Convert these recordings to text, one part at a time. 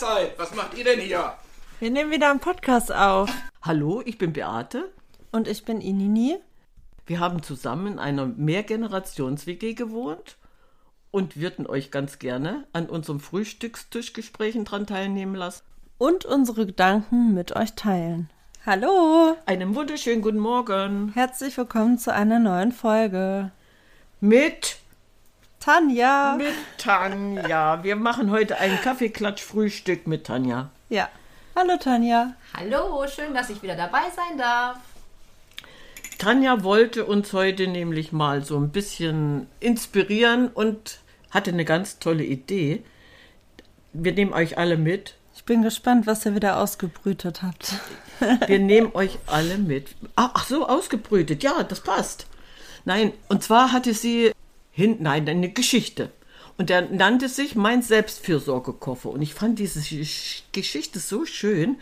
Mahlzeit. Was macht ihr denn hier? Wir nehmen wieder einen Podcast auf. Hallo, ich bin Beate. Und ich bin Inini. Wir haben zusammen in einer Mehrgenerations-WG gewohnt und würden euch ganz gerne an unserem Frühstückstischgesprächen dran teilnehmen lassen. Und unsere Gedanken mit euch teilen. Hallo! Einen wunderschönen guten Morgen. Herzlich willkommen zu einer neuen Folge. Mit Tanja. Mit Tanja. Wir machen heute ein Kaffeeklatsch-Frühstück mit Tanja. Ja. Hallo Tanja. Hallo, schön, dass ich wieder dabei sein darf. Tanja wollte uns heute nämlich mal so ein bisschen inspirieren und hatte eine ganz tolle Idee. Wir nehmen euch alle mit. Ich bin gespannt, was ihr wieder ausgebrütet habt. Wir nehmen euch alle mit. Ach so, ausgebrütet. Ja, das passt. Nein, und zwar hatte sie hin, nein, eine Geschichte. Und der nannte sich Mein Selbstfürsorgekoffer. Und ich fand diese Geschichte so schön.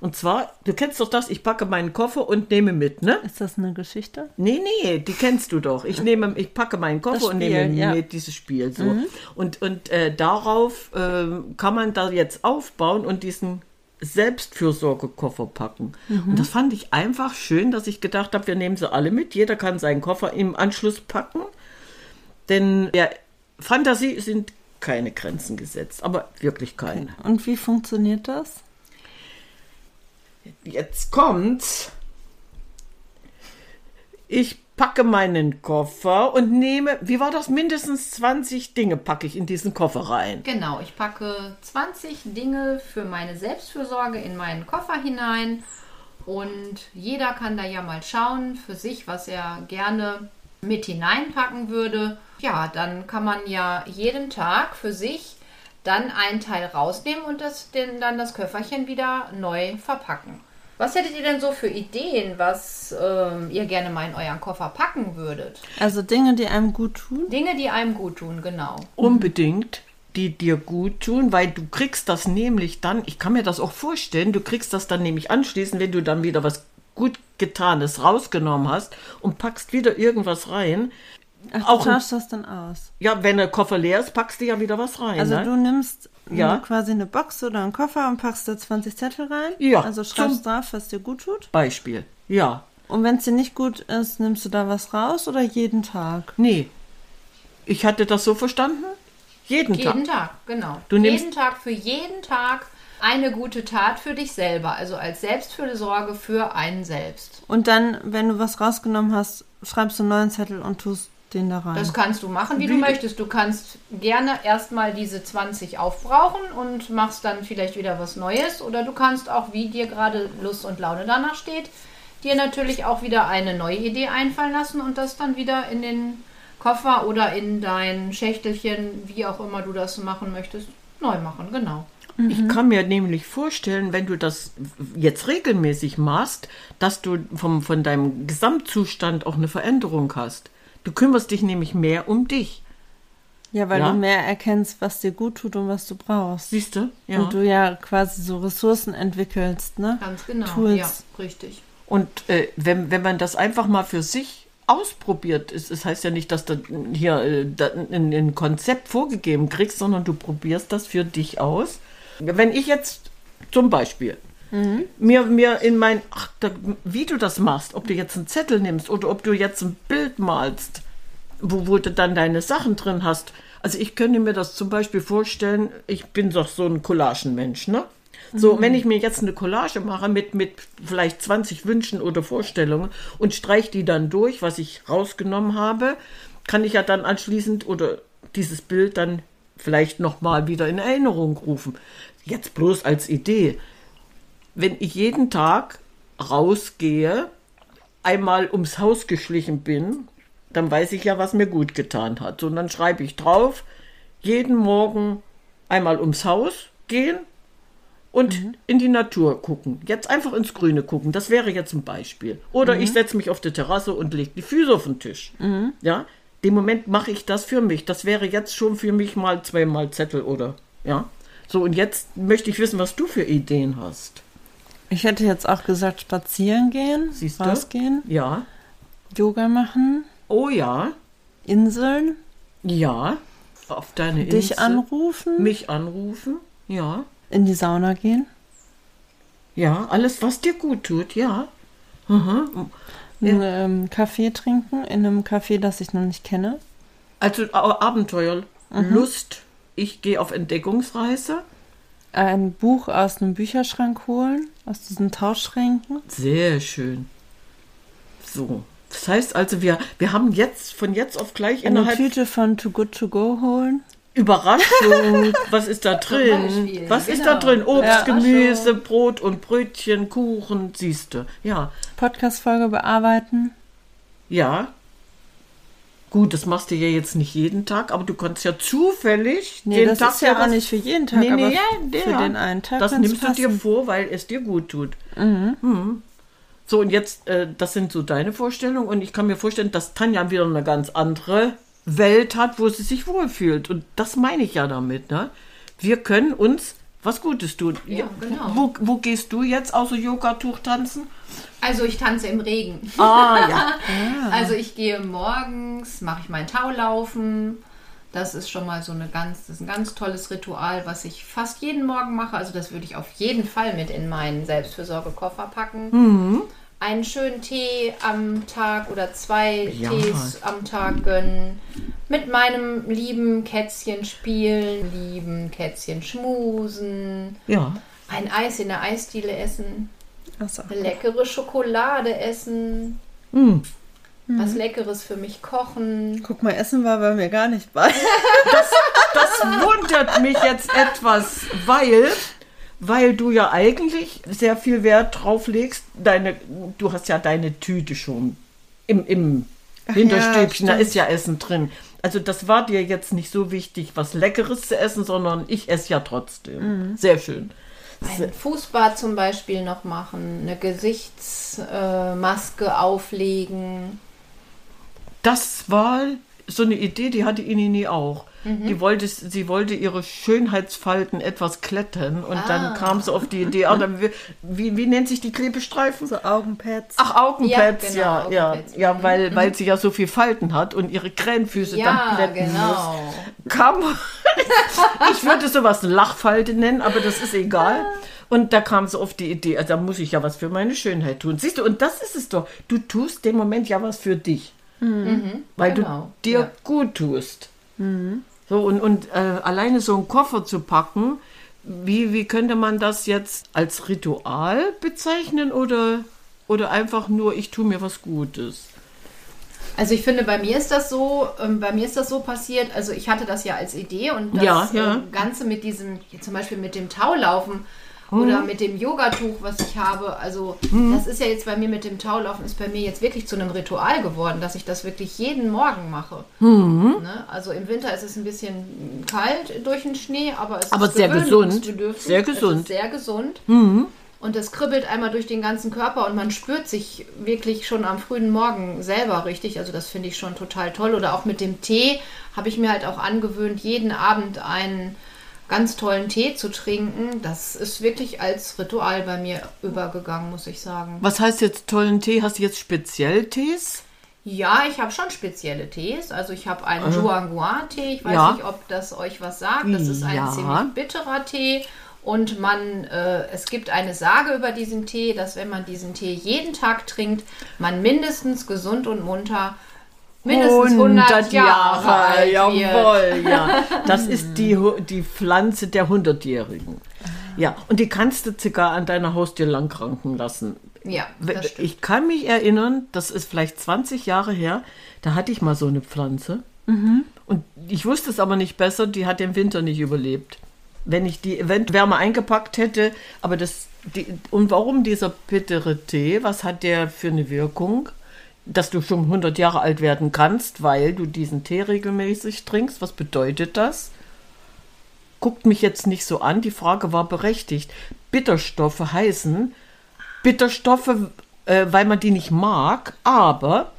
Und zwar, du kennst doch das, ich packe meinen Koffer und nehme mit, ne? Ist das eine Geschichte? Nee, nee, die kennst du doch. Ich nehme, ich packe meinen Koffer Spiel, und nehme ja. mit dieses Spiel so. Mhm. Und, und äh, darauf äh, kann man da jetzt aufbauen und diesen Selbstfürsorgekoffer packen. Mhm. Und das fand ich einfach schön, dass ich gedacht habe, wir nehmen sie alle mit. Jeder kann seinen Koffer im Anschluss packen. Denn der Fantasie sind keine Grenzen gesetzt, aber wirklich keine. Okay. Und wie funktioniert das? Jetzt kommt's. Ich packe meinen Koffer und nehme, wie war das, mindestens 20 Dinge packe ich in diesen Koffer rein. Genau, ich packe 20 Dinge für meine Selbstfürsorge in meinen Koffer hinein und jeder kann da ja mal schauen für sich, was er gerne mit hineinpacken würde ja, dann kann man ja jeden Tag für sich dann einen Teil rausnehmen und das, den, dann das Köfferchen wieder neu verpacken. Was hättet ihr denn so für Ideen, was äh, ihr gerne mal in euren Koffer packen würdet? Also Dinge, die einem gut tun? Dinge, die einem gut tun, genau. Unbedingt, die dir gut tun, weil du kriegst das nämlich dann, ich kann mir das auch vorstellen, du kriegst das dann nämlich anschließend, wenn du dann wieder was gut getanes rausgenommen hast und packst wieder irgendwas rein, Ach, auch du tauschst das dann aus? Ja, wenn der Koffer leer ist, packst du ja wieder was rein. Also ne? du nimmst ja. quasi eine Box oder einen Koffer und packst da 20 Zettel rein. Ja. Also schreibst drauf, was dir gut tut. Beispiel, ja. Und wenn es dir nicht gut ist, nimmst du da was raus oder jeden Tag? Nee. Ich hatte das so verstanden? Jeden, jeden Tag. Jeden Tag, genau. Du nimmst jeden Tag für jeden Tag eine gute Tat für dich selber, also als Selbstfürsorge für einen selbst. Und dann, wenn du was rausgenommen hast, schreibst du einen neuen Zettel und tust den da rein. Das kannst du machen, wie, wie du möchtest. Du kannst gerne erstmal diese 20 aufbrauchen und machst dann vielleicht wieder was Neues. Oder du kannst auch, wie dir gerade Lust und Laune danach steht, dir natürlich auch wieder eine neue Idee einfallen lassen und das dann wieder in den Koffer oder in dein Schächtelchen, wie auch immer du das machen möchtest, neu machen. Genau. Ich mhm. kann mir nämlich vorstellen, wenn du das jetzt regelmäßig machst, dass du vom, von deinem Gesamtzustand auch eine Veränderung hast. Du kümmerst dich nämlich mehr um dich. Ja, weil ja? du mehr erkennst, was dir gut tut und was du brauchst. Siehst du? Ja. Und du ja quasi so Ressourcen entwickelst, ne? Ganz genau. Tools. Ja, richtig. Und äh, wenn, wenn man das einfach mal für sich ausprobiert, es, es heißt ja nicht, dass du hier äh, ein, ein Konzept vorgegeben kriegst, sondern du probierst das für dich aus. Wenn ich jetzt zum Beispiel Mhm. Mir, mir in mein, ach, da, wie du das machst, ob du jetzt einen Zettel nimmst oder ob du jetzt ein Bild malst, wo, wo du dann deine Sachen drin hast. Also ich könnte mir das zum Beispiel vorstellen, ich bin doch so ein Collagenmensch, ne? So, mhm. wenn ich mir jetzt eine Collage mache mit, mit vielleicht 20 Wünschen oder Vorstellungen und streiche die dann durch, was ich rausgenommen habe, kann ich ja dann anschließend oder dieses Bild dann vielleicht nochmal wieder in Erinnerung rufen. Jetzt bloß als Idee wenn ich jeden Tag rausgehe, einmal ums Haus geschlichen bin, dann weiß ich ja, was mir gut getan hat. Und dann schreibe ich drauf, jeden Morgen einmal ums Haus gehen und mhm. in die Natur gucken. Jetzt einfach ins Grüne gucken. Das wäre jetzt ein Beispiel. Oder mhm. ich setze mich auf die Terrasse und lege die Füße auf den Tisch. Mhm. Ja, dem Moment mache ich das für mich. Das wäre jetzt schon für mich mal zweimal Zettel oder ja. So und jetzt möchte ich wissen, was du für Ideen hast. Ich hätte jetzt auch gesagt, spazieren gehen, Siehst rausgehen. Du? Ja. Yoga machen. Oh ja. Inseln. Ja. Auf deine Dich Insel. anrufen. Mich anrufen. Ja. In die Sauna gehen. Ja, alles, was dir gut tut, ja. Mhm. Einen ähm, Kaffee trinken in einem Café, das ich noch nicht kenne. Also Abenteuer, mhm. Lust. Ich gehe auf Entdeckungsreise. Ein Buch aus einem Bücherschrank holen, aus diesen Tauschschränken. Sehr schön. So. Das heißt also, wir, wir haben jetzt von jetzt auf gleich eine Tüte von Too Good To Go holen. Überraschung, was ist da drin? Was genau. ist da drin? Obst, ja, Gemüse, Brot und Brötchen, Kuchen, siehst du. Ja. Podcast-Folge bearbeiten. Ja. Gut, das machst du ja jetzt nicht jeden Tag, aber du kannst ja zufällig nee, den das Tag ist ja auch nicht für jeden Tag, nee, nee, aber ja, für den einen Tag. Das nimmst passen. du dir vor, weil es dir gut tut. Mhm. Mhm. So, und jetzt, äh, das sind so deine Vorstellungen und ich kann mir vorstellen, dass Tanja wieder eine ganz andere Welt hat, wo sie sich wohlfühlt. Und das meine ich ja damit. Ne? Wir können uns was Gutes tun. Ja, genau. Wo, wo gehst du jetzt außer Yoga-Tuch tanzen? Also ich tanze im Regen. Ah, ja. Also ich gehe morgens, mache ich mein Taulaufen. Das ist schon mal so eine ganz, das ist ein ganz tolles Ritual, was ich fast jeden Morgen mache. Also das würde ich auf jeden Fall mit in meinen Selbstfürsorgekoffer packen. Mhm einen schönen Tee am Tag oder zwei ja. Tees am Tag gönnen, mit meinem lieben Kätzchen spielen, lieben Kätzchen schmusen, ja. ein Eis in der Eisdiele essen, so. eine leckere Schokolade essen, mm. was Leckeres für mich kochen. Guck mal, Essen war bei mir gar nicht bei. Das, das wundert mich jetzt etwas, weil weil du ja eigentlich sehr viel Wert drauf legst. Deine, du hast ja deine Tüte schon im, im Hinterstübchen, ja, da ist ja Essen drin. Also das war dir jetzt nicht so wichtig, was Leckeres zu essen, sondern ich esse ja trotzdem. Mhm. Sehr schön. Ein Fußbad zum Beispiel noch machen, eine Gesichtsmaske äh, auflegen. Das war so eine Idee, die hatte Inini auch. Mhm. Die wollte, sie wollte ihre Schönheitsfalten etwas klettern und ah. dann kam sie auf die Idee, oh, dann, wie, wie nennt sich die Klebestreifen? So Augenpads. Ach, Augenpads, ja, genau, ja, Augenpads. ja, ja, weil, mhm. weil sie ja so viel Falten hat und ihre Krähenfüße ja, dann plätten genau. muss. Kam, ich würde sowas Lachfalte nennen, aber das ist egal. Und da kam sie auf die Idee, also da muss ich ja was für meine Schönheit tun. Siehst du, und das ist es doch. Du tust dem Moment ja was für dich. Mhm. Weil genau. du dir ja. gut tust. Mhm. So, und, und äh, alleine so einen Koffer zu packen, wie, wie könnte man das jetzt als Ritual bezeichnen oder, oder einfach nur, ich tue mir was Gutes? Also ich finde, bei mir ist das so, ähm, bei mir ist das so passiert, also ich hatte das ja als Idee und das ja, ja. Ähm, Ganze mit diesem, zum Beispiel mit dem Taulaufen. Oder mit dem Yogatuch, was ich habe. Also hm. das ist ja jetzt bei mir mit dem Taulaufen, ist bei mir jetzt wirklich zu einem Ritual geworden, dass ich das wirklich jeden Morgen mache. Hm. Ne? Also im Winter ist es ein bisschen kalt durch den Schnee, aber es aber ist sehr gesund. Sehr gesund. sehr gesund. Mhm. Und das kribbelt einmal durch den ganzen Körper und man spürt sich wirklich schon am frühen Morgen selber richtig. Also das finde ich schon total toll. Oder auch mit dem Tee habe ich mir halt auch angewöhnt, jeden Abend einen ganz tollen Tee zu trinken, das ist wirklich als Ritual bei mir übergegangen, muss ich sagen. Was heißt jetzt tollen Tee? Hast du jetzt speziell Tees? Ja, ich habe schon spezielle Tees. Also ich habe einen äh. Tee. Ich weiß ja. nicht, ob das euch was sagt. Das ist ein ja. ziemlich bitterer Tee. Und man, äh, es gibt eine Sage über diesen Tee, dass wenn man diesen Tee jeden Tag trinkt, man mindestens gesund und munter mindestens 100, 100 Jahre, Jahre alt Jawohl, ja. Das ist die, die Pflanze der Hundertjährigen. Ja, und die kannst du sogar an deiner Haustür langkranken lassen. Ja, das stimmt. Ich kann mich erinnern, das ist vielleicht 20 Jahre her, da hatte ich mal so eine Pflanze. Mhm. Und ich wusste es aber nicht besser, die hat den Winter nicht überlebt. Wenn ich die eventuell wärmer eingepackt hätte, aber das. Die, und warum dieser bittere Tee? Was hat der für eine Wirkung? Dass du schon 100 Jahre alt werden kannst, weil du diesen Tee regelmäßig trinkst. Was bedeutet das? Guckt mich jetzt nicht so an, die Frage war berechtigt. Bitterstoffe heißen Bitterstoffe, äh, weil man die nicht mag, aber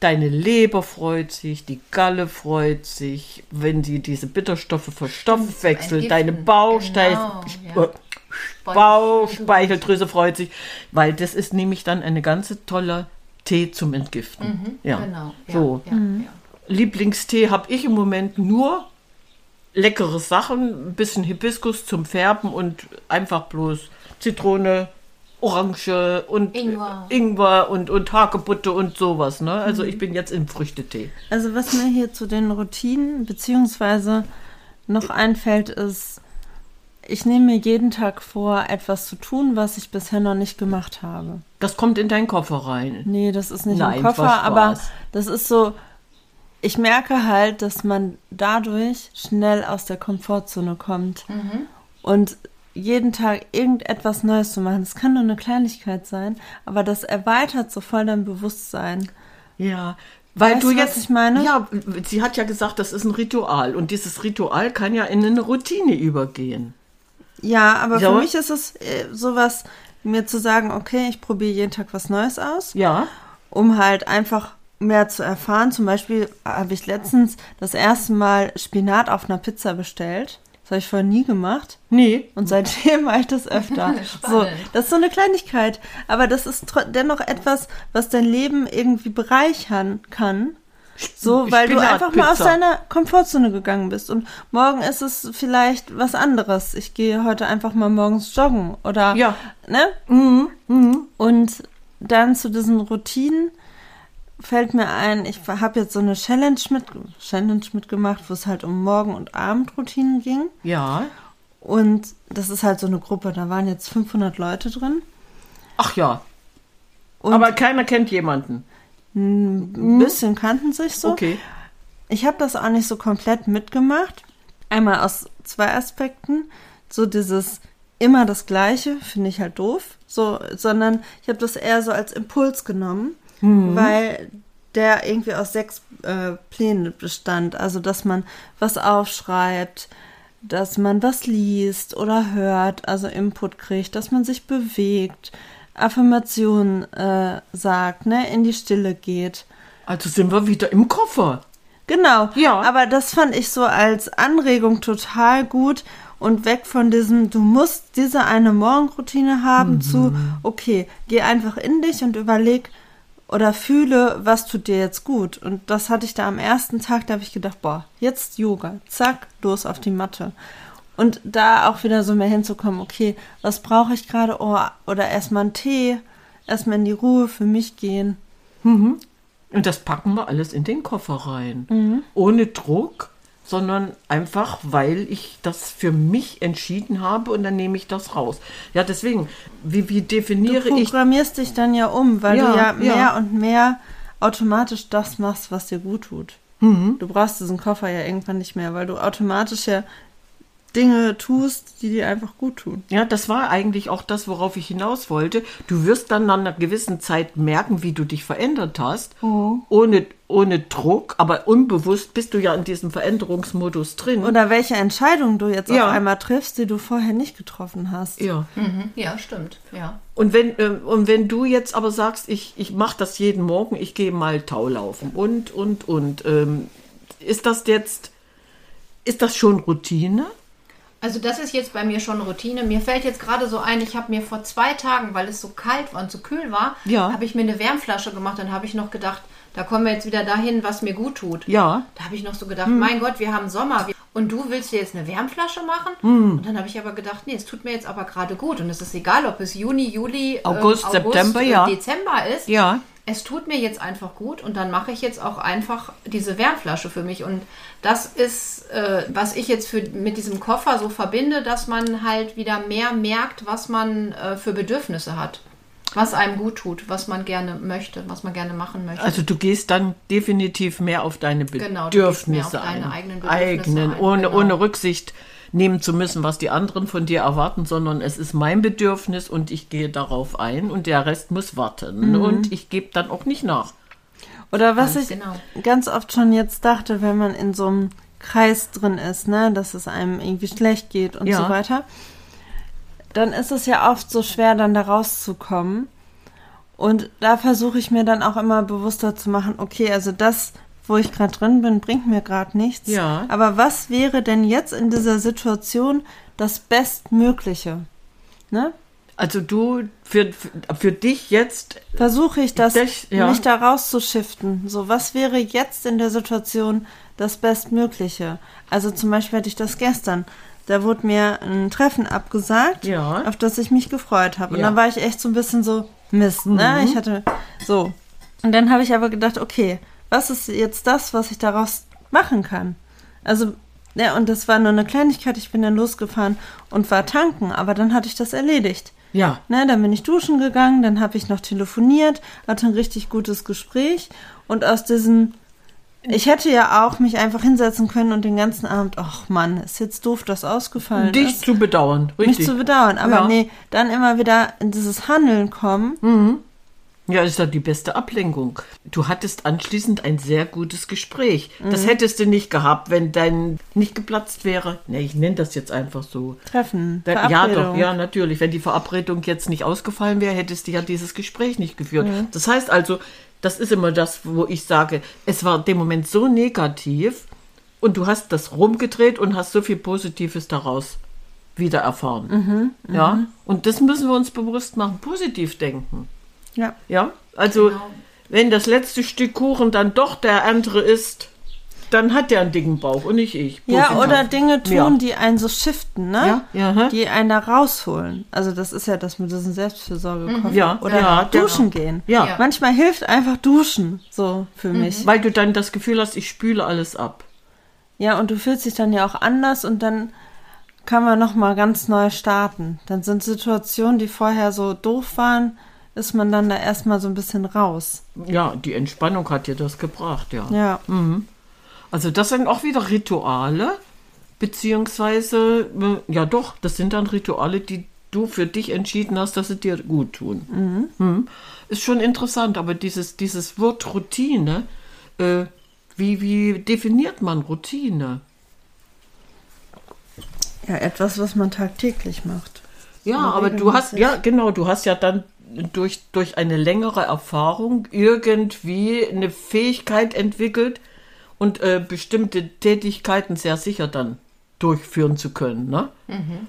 deine Leber freut sich, die Galle freut sich, wenn sie diese Bitterstoffe verstoffwechselt, deine Bauchsteif genau, ja. Bauchspeicheldrüse freut sich, weil das ist nämlich dann eine ganz tolle Tee zum Entgiften. Mhm, ja. Genau. Ja, so. Ja, mhm. Lieblingstee habe ich im Moment nur leckere Sachen, ein bisschen Hibiskus zum Färben und einfach bloß Zitrone, Orange und Ingwer, Ingwer und, und Hagebutte und sowas. Ne? Also mhm. ich bin jetzt im Früchtetee. Also was mir hier zu den Routinen beziehungsweise noch einfällt, ist, ich nehme mir jeden Tag vor, etwas zu tun, was ich bisher noch nicht gemacht habe. Das kommt in deinen Koffer rein. Nee, das ist nicht Nein, im Koffer, aber das ist so, ich merke halt, dass man dadurch schnell aus der Komfortzone kommt. Mhm. Und jeden Tag irgendetwas Neues zu machen. Das kann nur eine Kleinigkeit sein, aber das erweitert so voll dein Bewusstsein. Ja, weil weißt du jetzt, ich meine? Ja, sie hat ja gesagt, das ist ein Ritual und dieses Ritual kann ja in eine Routine übergehen. Ja, aber ja. für mich ist es äh, sowas, mir zu sagen, okay, ich probiere jeden Tag was Neues aus. Ja. Um halt einfach mehr zu erfahren. Zum Beispiel habe ich letztens das erste Mal Spinat auf einer Pizza bestellt. Das habe ich vorher nie gemacht. Nee. Und seitdem mache ich das öfter. so, das ist so eine Kleinigkeit. Aber das ist dennoch etwas, was dein Leben irgendwie bereichern kann. So, weil du einfach mal aus deiner Komfortzone gegangen bist. Und morgen ist es vielleicht was anderes. Ich gehe heute einfach mal morgens joggen oder, ja. ne? Mhm. Mhm. Und dann zu diesen Routinen fällt mir ein, ich habe jetzt so eine Challenge, mit, Challenge mitgemacht, wo es halt um Morgen- und Abendroutinen ging. Ja. Und das ist halt so eine Gruppe, da waren jetzt 500 Leute drin. Ach ja. Und Aber keiner kennt jemanden. Ein bisschen kannten sich so. Okay. Ich habe das auch nicht so komplett mitgemacht. Einmal aus zwei Aspekten. So dieses immer das Gleiche finde ich halt doof. So, sondern ich habe das eher so als Impuls genommen mhm. weil der irgendwie aus sechs äh, Plänen bestand. Also, dass man was aufschreibt, dass man was liest oder hört, also Input kriegt, dass man sich bewegt, Affirmationen äh, sagt, ne, in die Stille geht. Also sind wir wieder im Koffer. Genau. Ja. Aber das fand ich so als Anregung total gut und weg von diesem, du musst diese eine Morgenroutine haben mhm. zu, okay, geh einfach in dich und überleg, oder fühle, was tut dir jetzt gut. Und das hatte ich da am ersten Tag, da habe ich gedacht, boah, jetzt Yoga, zack, los auf die Matte. Und da auch wieder so mehr hinzukommen, okay, was brauche ich gerade? Oh, oder erstmal einen Tee, erstmal in die Ruhe für mich gehen. Mhm. Und das packen wir alles in den Koffer rein. Mhm. Ohne Druck sondern einfach, weil ich das für mich entschieden habe und dann nehme ich das raus. Ja, deswegen, wie, wie definiere ich. Du programmierst ich, dich dann ja um, weil ja, du ja mehr ja. und mehr automatisch das machst, was dir gut tut. Mhm. Du brauchst diesen Koffer ja irgendwann nicht mehr, weil du automatisch ja Dinge tust, die dir einfach gut tun. Ja, das war eigentlich auch das, worauf ich hinaus wollte. Du wirst dann nach einer gewissen Zeit merken, wie du dich verändert hast, oh. ohne, ohne Druck, aber unbewusst bist du ja in diesem Veränderungsmodus drin. Oder welche Entscheidung du jetzt ja. auf einmal triffst, die du vorher nicht getroffen hast. Ja, mhm. ja stimmt. Ja. Und wenn, äh, und wenn du jetzt aber sagst, ich, ich mache das jeden Morgen, ich gehe mal Taulaufen und, und, und, ähm, ist das jetzt, ist das schon Routine? Also das ist jetzt bei mir schon Routine. Mir fällt jetzt gerade so ein, ich habe mir vor zwei Tagen, weil es so kalt war und so kühl war, ja. habe ich mir eine Wärmflasche gemacht. Dann habe ich noch gedacht, da kommen wir jetzt wieder dahin, was mir gut tut. Ja. Da habe ich noch so gedacht, hm. mein Gott, wir haben Sommer. Und du willst dir jetzt eine Wärmflasche machen? Hm. Und dann habe ich aber gedacht, nee, es tut mir jetzt aber gerade gut. Und es ist egal, ob es Juni, Juli, August, ähm, August September, ja. Dezember ist. Ja es tut mir jetzt einfach gut und dann mache ich jetzt auch einfach diese Wärmflasche für mich. Und das ist, äh, was ich jetzt für, mit diesem Koffer so verbinde, dass man halt wieder mehr merkt, was man äh, für Bedürfnisse hat. Was einem gut tut, was man gerne möchte, was man gerne machen möchte. Also du gehst dann definitiv mehr auf deine Bedürfnisse genau, du gehst mehr auf deine ein. eigenen Bedürfnisse eigenen, ein, ohne, genau. ohne Rücksicht nehmen zu müssen, was die anderen von dir erwarten, sondern es ist mein Bedürfnis und ich gehe darauf ein und der Rest muss warten mhm. und ich gebe dann auch nicht nach. Oder was ganz ich genau. ganz oft schon jetzt dachte, wenn man in so einem Kreis drin ist, ne, dass es einem irgendwie schlecht geht und ja. so weiter, dann ist es ja oft so schwer, dann da rauszukommen. Und da versuche ich mir dann auch immer bewusster zu machen, okay, also das wo ich gerade drin bin, bringt mir gerade nichts. Ja. Aber was wäre denn jetzt in dieser Situation das Bestmögliche? Ne? Also du, für, für, dich jetzt, Versuche ich das, Das- ja. mich da rauszuschiften. So, was wäre jetzt in der Situation das Bestmögliche? Also zum Beispiel hatte ich das gestern. Da wurde mir ein Treffen abgesagt, Ja. auf das ich mich gefreut habe. Und Ja. Mhm. dann war ich echt so ein bisschen so, Mist, ne? Ich hatte so. Und dann habe ich aber gedacht, okay, was ist jetzt das, was ich daraus machen kann? Also, ja, und das war nur eine Kleinigkeit. Ich bin dann losgefahren und war tanken, aber dann hatte ich das erledigt. ja, Ne, dann bin ich duschen gegangen, dann habe ich noch telefoniert, hatte ein richtig gutes Gespräch und aus diesen ich hätte ja auch mich einfach hinsetzen können und den ganzen Abend, ach Mann, ist jetzt doof, dass ausgefallen dich ist. zu bedauern, Mich richtig. zu bedauern, aber Ja. nee, dann immer wieder in dieses Handeln kommen. Ja, ist ja die beste Ablenkung. Du hattest anschließend ein sehr gutes Gespräch. Mhm. Das hättest du nicht gehabt, wenn dein nicht geplatzt wäre. Ne, ich nenne das jetzt einfach so. Treffen, Da, ja, doch, ja, natürlich. Wenn die Verabredung jetzt nicht ausgefallen wäre, hättest du ja dieses Gespräch nicht geführt. Das heißt also, das ist immer das, wo ich sage, es war in dem Moment so negativ und du hast das rumgedreht und hast so viel Positives daraus wieder erfahren. ja, und das müssen wir uns bewusst machen, positiv denken. Ja. Ja, also Genau. wenn das letzte Stück Kuchen dann doch der andere ist, dann hat der einen dicken Bauch und nicht ich. Ja, oder Dinge tun, Ja. die einen so shiften, ne? Ja, ja? Die einen da rausholen. Also das ist ja das mit diesem Selbstfürsorge. Ja, Oder ja, duschen gehen. Ja. Ja. Manchmal hilft einfach duschen, so für mich. Weil du dann das Gefühl hast, ich spüle alles ab. Ja, und du fühlst dich dann ja auch anders und dann kann man noch mal ganz neu starten. Dann sind Situationen, die vorher so doof waren, ist man dann da erstmal so ein bisschen raus. Ja, die Entspannung hat dir das gebracht, ja. Ja. Also das sind auch wieder Rituale, beziehungsweise, äh, ja doch, das sind dann Rituale, die du für dich entschieden hast, dass sie dir gut tun. Mhm. Ist schon interessant, aber dieses, dieses Wort Routine, äh, wie, wie definiert man Routine? Ja, etwas, was man tagtäglich macht. Ja, aber du hast, ja, genau, du hast ja dann durch, durch eine längere Erfahrung irgendwie eine Fähigkeit entwickelt und äh, bestimmte Tätigkeiten sehr sicher dann durchführen zu können. Ne?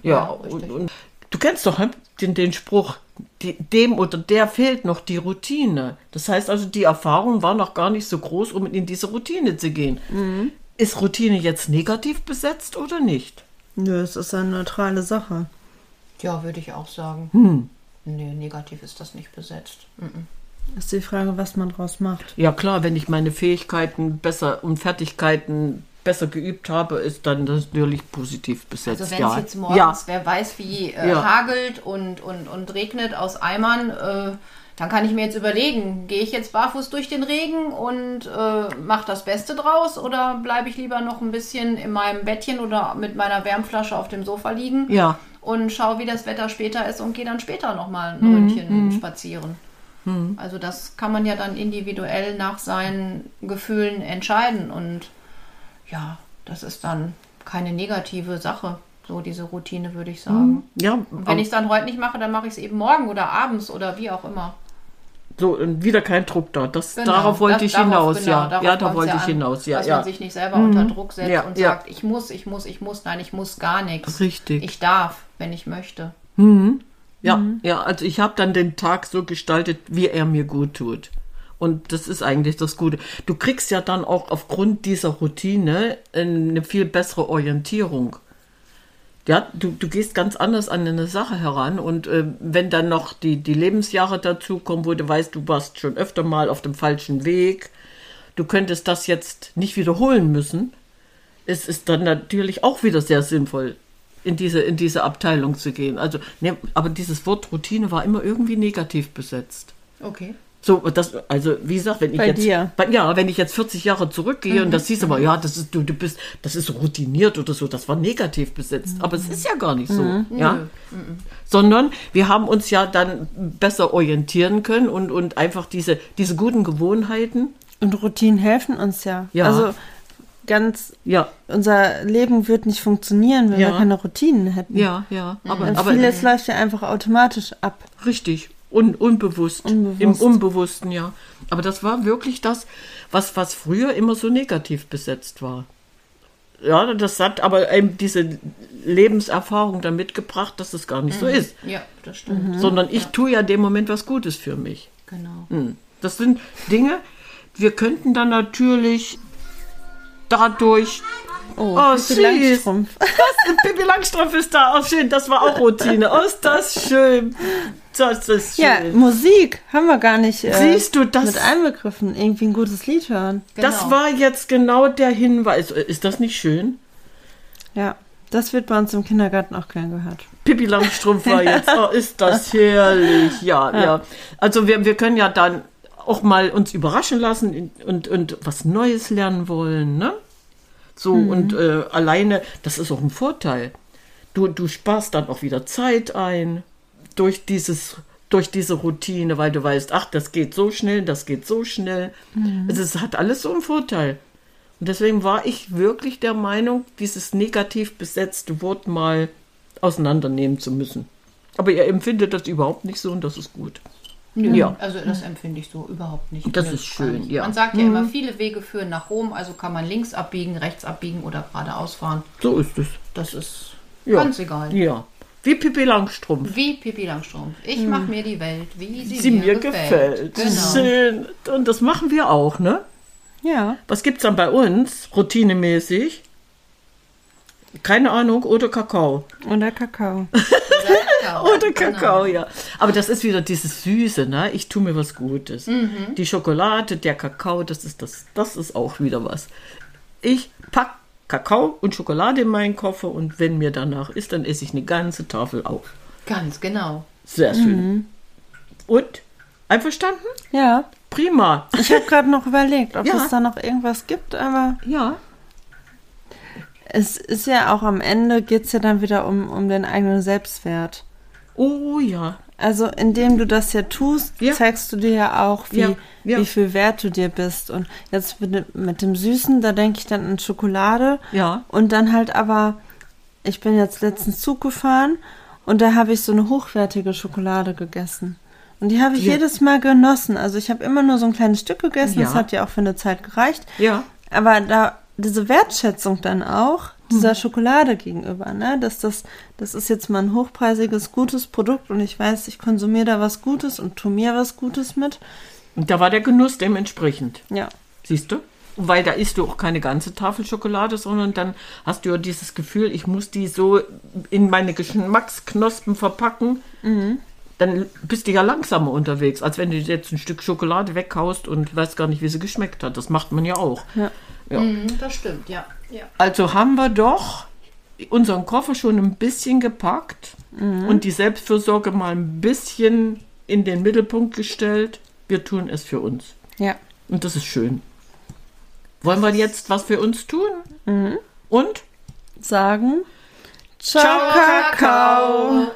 ja, ja, und, richtig. und du kennst doch den, den Spruch, die, dem oder der fehlt noch die Routine. Das heißt also, die Erfahrung war noch gar nicht so groß, um in diese Routine zu gehen. Mhm. Ist Routine jetzt negativ besetzt oder nicht? Nö, es ist eine neutrale Sache. Ja, würde ich auch sagen. Hm. Nee, negativ ist das nicht besetzt. Mhm. Ist die Frage, was man draus macht. Ja klar, wenn ich meine Fähigkeiten besser und Fertigkeiten besser geübt habe, ist dann das natürlich positiv besetzt. Also wenn ja. es jetzt morgens, ja. wer weiß, wie äh, Ja. hagelt und, und, und regnet aus Eimern, äh, dann kann ich mir jetzt überlegen, gehe ich jetzt barfuß durch den Regen und äh, mache das Beste draus oder bleibe ich lieber noch ein bisschen in meinem Bettchen oder mit meiner Wärmflasche auf dem Sofa liegen Ja. Und schaue, wie das Wetter später ist und gehe dann später nochmal ein Mhm, Ründchen spazieren. Also das kann man ja dann individuell nach seinen Gefühlen entscheiden und ja, das ist dann keine negative Sache, so diese Routine, würde ich sagen. ja, Und wenn ich es dann heute nicht mache, dann mache ich es eben morgen oder abends oder wie auch immer. so wieder kein Druck da. Das, Genau, darauf wollte das- ich darauf- hinaus, genau, ja. Ja, da wollte ja ich an, hinaus, ja, Dass ja. man sich nicht selber unter Druck setzt Ja, und sagt, ich muss, ich muss, ich muss, nein, ich muss gar nichts. Richtig. Ich darf, wenn ich möchte. Ja, Mhm. ja, also ich habe dann den Tag so gestaltet, wie er mir gut tut. Und das ist eigentlich das Gute. Du kriegst ja dann auch aufgrund dieser Routine eine viel bessere Orientierung. Ja, du, du gehst ganz anders an eine Sache heran und äh, wenn dann noch die, die Lebensjahre dazukommen, wo du weißt, du warst schon öfter mal auf dem falschen Weg, du könntest das jetzt nicht wiederholen müssen, es ist dann natürlich auch wieder sehr sinnvoll, in diese, in diese Abteilung zu gehen. Also, ne, aber dieses Wort Routine war immer irgendwie negativ besetzt. Okay. So, das, also wie gesagt, wenn ich Bei jetzt, dir? Bei, ja, wenn ich jetzt 40 Jahre zurückgehe Mhm. und das siehst du mal, ja, das ist, du, du bist, das ist routiniert oder so, das war negativ besetzt. Aber es ist ja gar nicht so, ja. Sondern wir haben uns ja dann besser orientieren können und, und einfach diese, diese guten Gewohnheiten, Und Routinen helfen uns ja. Ja. Also ganz, ja, unser Leben wird nicht funktionieren, wenn Ja. wir keine Routinen hätten. ja, ja, aber, Und aber vieles läuft ja einfach automatisch ab. Richtig. Un unbewusst. Unbewusst. Im Unbewussten, ja. Aber das war wirklich das, was, was früher immer so negativ besetzt war. ja, das hat aber eben diese Lebenserfahrung damit gebracht, dass es gar nicht so ist. Ja, das stimmt. Sondern ich tue ja dem Moment was Gutes für mich. Genau. Hm. Das sind Dinge, wir könnten dann natürlich dadurch. Oh, Oh, süß. Langstrumpf. Das, Pippi Langstrumpf ist da. Oh, schön, das war auch Routine. Oh, ist das schön. Das ist schön. Ja, Musik haben wir gar nicht äh, Siehst du, das- mit einbegriffen. Irgendwie ein gutes Lied hören. Das Genau. war jetzt genau der Hinweis. Ist das nicht schön? Ja, das wird bei uns im Kindergarten auch gern gehört. Pippi Langstrumpf war jetzt. Oh, ist das herrlich. Ja, ja. Also wir, wir können ja dann auch mal uns überraschen lassen und, und was Neues lernen wollen, ne? So, und äh, alleine, das ist auch ein Vorteil. Du, du sparst dann auch wieder Zeit ein durch dieses durch diese Routine, weil du weißt, ach, das geht so schnell, das geht so schnell. Also es hat alles so einen Vorteil. Und deswegen war ich wirklich der Meinung, dieses negativ besetzte Wort mal auseinandernehmen zu müssen. Aber ihr empfindet das überhaupt nicht so und das ist gut. Nö, Ja. Also das empfinde ich so überhaupt nicht. Das ist schön, ja. Man sagt ja immer, viele Wege führen nach Rom, also kann man links abbiegen, rechts abbiegen oder geradeaus fahren. So ist es. Das ist Ja. ganz egal. Ja. Wie Pippi Langstrumpf. Wie Pippi Langstrumpf. Ich mache mir die Welt, wie sie, Sie mir gefällt. Genau. Schön. Und das machen wir auch, ne? Ja. Was gibt's dann bei uns, routinemäßig? Keine Ahnung, oder Kakao. Oder Kakao. Kakao. Oder Genau. Kakao, ja. Aber das ist wieder dieses Süße, ne? Ich tue mir was Gutes. Die Schokolade, der Kakao, das ist das, das ist auch wieder was. Ich pack Kakao und Schokolade in meinen Koffer und wenn mir danach ist, dann esse ich eine ganze Tafel auf. Ganz genau. Sehr schön. Und? Einverstanden? Ja. Prima. Ich habe gerade noch überlegt, ob Ja. es da noch irgendwas gibt, aber Ja. es ist ja auch am Ende geht es ja dann wieder um, um den eigenen Selbstwert. Oh ja. Also indem du das ja tust, Ja. zeigst du dir ja auch, wie, Ja, ja. wie viel wert du dir bist. Und jetzt mit, dem- mit dem Süßen, da denke ich dann an Schokolade. Ja. Und dann halt aber, ich bin jetzt letztens Zug gefahren und da habe ich so eine hochwertige Schokolade gegessen. Und die habe ich jedes Mal genossen. Also ich habe immer nur so ein kleines Stück gegessen, das hat ja auch für eine Zeit gereicht. Ja. Aber da diese Wertschätzung dann auch. Dieser Schokolade gegenüber, ne, dass das das ist jetzt mal ein hochpreisiges gutes Produkt und ich weiß, ich konsumiere da was Gutes und tu mir was Gutes mit. Und da war der Genuss dementsprechend. Ja. Siehst du? Weil da isst du auch keine ganze Tafel Schokolade, sondern dann hast du ja dieses Gefühl, ich muss die so in meine Geschmacksknospen verpacken. Dann bist du ja langsamer unterwegs, als wenn du jetzt ein Stück Schokolade weghaust und weißt gar nicht, wie sie geschmeckt hat. Das macht man ja auch. Ja. Ja. Mhm, das stimmt, ja. ja. Also haben wir doch unseren Koffer schon ein bisschen gepackt und die Selbstfürsorge mal ein bisschen in den Mittelpunkt gestellt. Wir tun es für uns. Ja. Und das ist schön. Wollen wir jetzt was für uns tun? Und? Sagen Ciao, Ciao, Kakao.